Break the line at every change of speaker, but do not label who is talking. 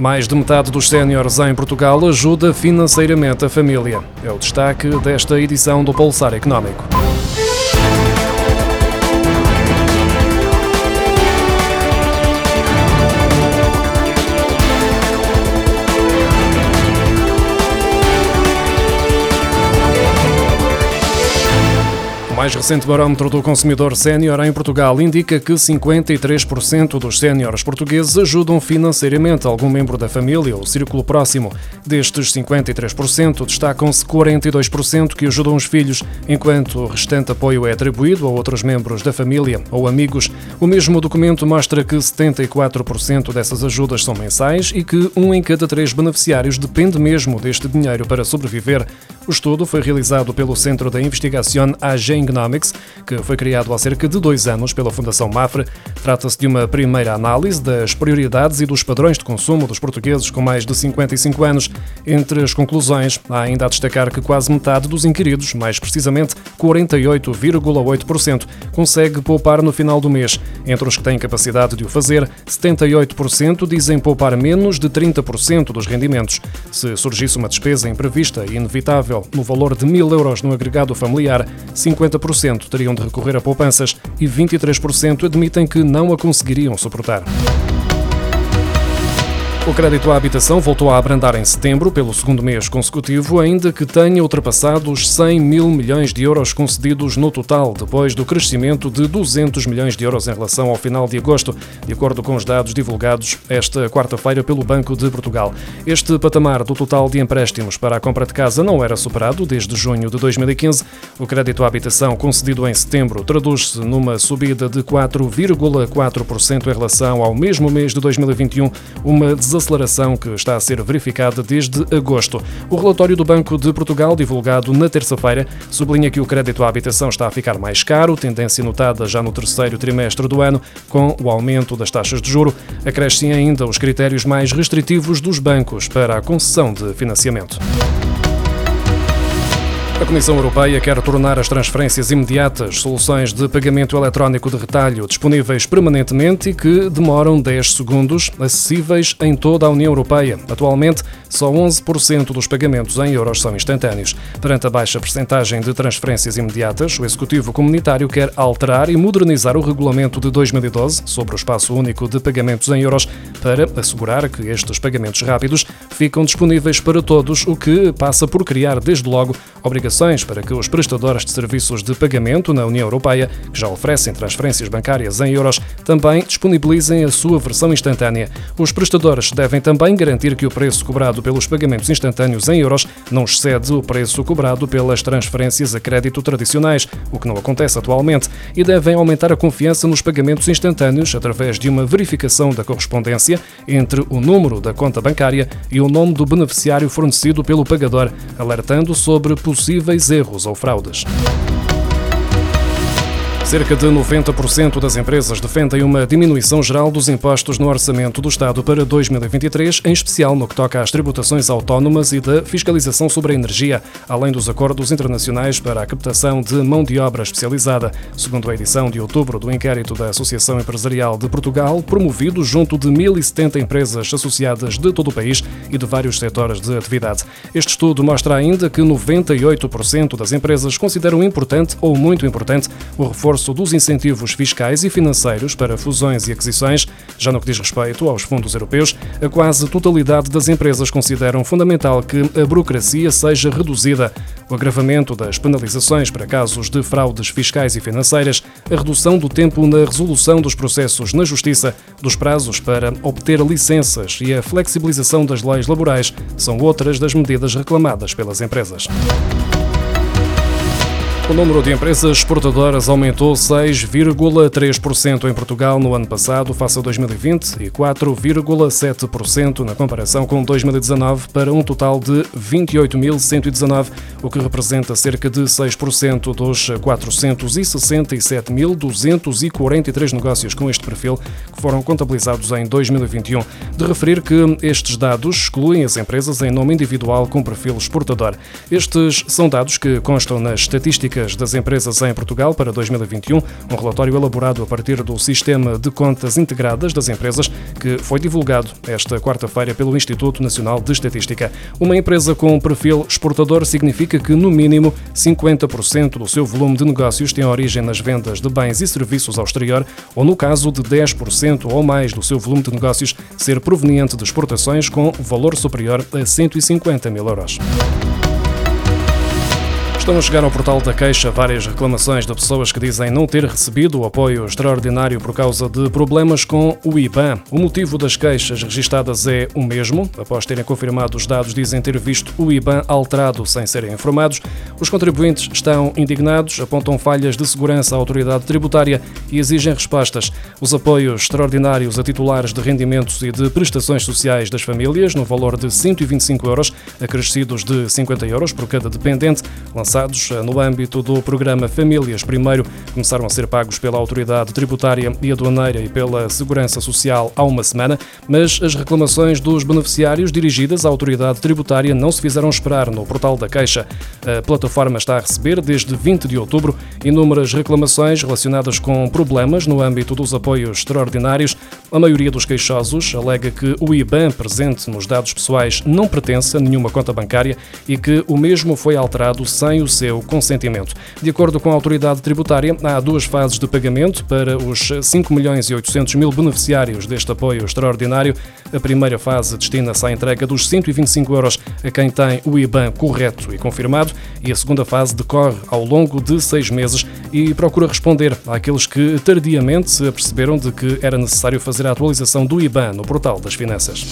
Mais de metade dos séniores em Portugal ajuda financeiramente a família. É o destaque desta edição do Pulsar Económico. Mais recente barómetro do consumidor sénior em Portugal indica que 53% dos séniores portugueses ajudam financeiramente algum membro da família ou círculo próximo. Destes 53%, destacam-se 42% que ajudam os filhos, enquanto o restante apoio é atribuído a outros membros da família ou amigos. O mesmo documento mostra que 74% dessas ajudas são mensais e que um em cada três beneficiários depende mesmo deste dinheiro para sobreviver. O estudo foi realizado pelo Centro da Investigação AGENG Economics, que foi criado há cerca de dois anos pela Fundação Mafre. Trata-se de uma primeira análise das prioridades e dos padrões de consumo dos portugueses com mais de 55 anos. Entre as conclusões, há ainda a destacar que quase metade dos inquiridos, mais precisamente 48,8%, consegue poupar no final do mês. Entre os que têm capacidade de o fazer, 78% dizem poupar menos de 30% dos rendimentos. Se surgisse uma despesa imprevista e inevitável no valor de mil euros no agregado familiar, 50 40% teriam de recorrer a poupanças e 23% admitem que não a conseguiriam suportar. O crédito à habitação voltou a abrandar em setembro, pelo segundo mês consecutivo, ainda que tenha ultrapassado os 100 mil milhões de euros concedidos no total, depois do crescimento de 200 milhões de euros em relação ao final de agosto, de acordo com os dados divulgados esta quarta-feira pelo Banco de Portugal. Este patamar do total de empréstimos para a compra de casa não era superado desde junho de 2015. O crédito à habitação concedido em setembro traduz-se numa subida de 4,4% em relação ao mesmo mês de 2021, uma desaceleração que está a ser verificada desde agosto. O relatório do Banco de Portugal, divulgado na terça-feira, sublinha que o crédito à habitação está a ficar mais caro, tendência notada já no terceiro trimestre do ano, com o aumento das taxas de juro. Acrescem ainda os critérios mais restritivos dos bancos para a concessão de financiamento. A Comissão Europeia quer tornar as transferências imediatas soluções de pagamento eletrónico de retalho disponíveis permanentemente e que demoram 10 segundos, acessíveis em toda a União Europeia. Atualmente, só 11% dos pagamentos em euros são instantâneos. Perante a baixa percentagem de transferências imediatas, o Executivo Comunitário quer alterar e modernizar o regulamento de 2012 sobre o espaço único de pagamentos em euros para assegurar que estes pagamentos rápidos ficam disponíveis para todos, o que passa por criar, desde logo, obrigações para que os prestadores de serviços de pagamento na União Europeia, que já oferecem transferências bancárias em euros, também disponibilizem a sua versão instantânea. Os prestadores devem também garantir que o preço cobrado pelos pagamentos instantâneos em euros não excede o preço cobrado pelas transferências a crédito tradicionais, o que não acontece atualmente, e devem aumentar a confiança nos pagamentos instantâneos através de uma verificação da correspondência entre o número da conta bancária e o nome do beneficiário fornecido pelo pagador, alertando sobre possíveis possíveis erros ou fraudes. Cerca de 90% das empresas defendem uma diminuição geral dos impostos no orçamento do Estado para 2023, em especial no que toca às tributações autónomas e da fiscalização sobre a energia, além dos acordos internacionais para a captação de mão de obra especializada, segundo a edição de outubro do inquérito da Associação Empresarial de Portugal, promovido junto de 1.070 empresas associadas de todo o país e de vários setores de atividade. Este estudo mostra ainda que 98% das empresas consideram importante ou muito importante o reforço reforço dos incentivos fiscais e financeiros para fusões e aquisições. Já no que diz respeito aos fundos europeus, a quase totalidade das empresas consideram fundamental que a burocracia seja reduzida. O agravamento das penalizações para casos de fraudes fiscais e financeiras, a redução do tempo na resolução dos processos na Justiça, dos prazos para obter licenças e a flexibilização das leis laborais são outras das medidas reclamadas pelas empresas. O número de empresas exportadoras aumentou 6,3% em Portugal no ano passado, face a 2020, e 4,7% na comparação com 2019, para um total de 28.119, o que representa cerca de 6% dos 467.243 negócios com este perfil que foram contabilizados em 2021. De referir que estes dados excluem as empresas em nome individual com perfil exportador. Estes são dados que constam nas estatísticas públicas das empresas em Portugal para 2021, um relatório elaborado a partir do Sistema de Contas Integradas das Empresas, que foi divulgado esta quarta-feira pelo Instituto Nacional de Estatística. Uma empresa com um perfil exportador significa que, no mínimo, 50% do seu volume de negócios tem origem nas vendas de bens e serviços ao exterior, ou no caso de 10% ou mais do seu volume de negócios ser proveniente de exportações com valor superior a 150 mil euros. Estão a chegar ao portal da queixa várias reclamações de pessoas que dizem não ter recebido o apoio extraordinário por causa de problemas com o IBAN. O motivo das queixas registadas é o mesmo. Após terem confirmado os dados, dizem ter visto o IBAN alterado sem serem informados. Os contribuintes estão indignados, apontam falhas de segurança à autoridade tributária e exigem respostas. Os apoios extraordinários a titulares de rendimentos e de prestações sociais das famílias, no valor de 125 euros, acrescidos de 50 euros por cada dependente, lançados eh, no âmbito do programa Famílias Primeiro, começaram a ser pagos pela Autoridade Tributária e Aduaneira e pela Segurança Social há uma semana, mas as reclamações dos beneficiários dirigidas à Autoridade Tributária não se fizeram esperar no portal da Queixa. A plataforma está a receber, desde 20 de outubro, inúmeras reclamações relacionadas com problemas no âmbito dos apoios extraordinários. A maioria dos queixosos alega que o IBAN presente nos dados pessoais não pertence a nenhuma conta bancária e que o mesmo foi alterado o seu consentimento. De acordo com a autoridade tributária, há duas fases de pagamento para os 5 milhões e 800 mil beneficiários deste apoio extraordinário. A primeira fase destina-se à entrega dos 125 euros a quem tem o IBAN correto e confirmado e a segunda fase decorre ao longo de seis meses e procura responder àqueles que tardiamente se aperceberam de que era necessário fazer a atualização do IBAN no portal das finanças.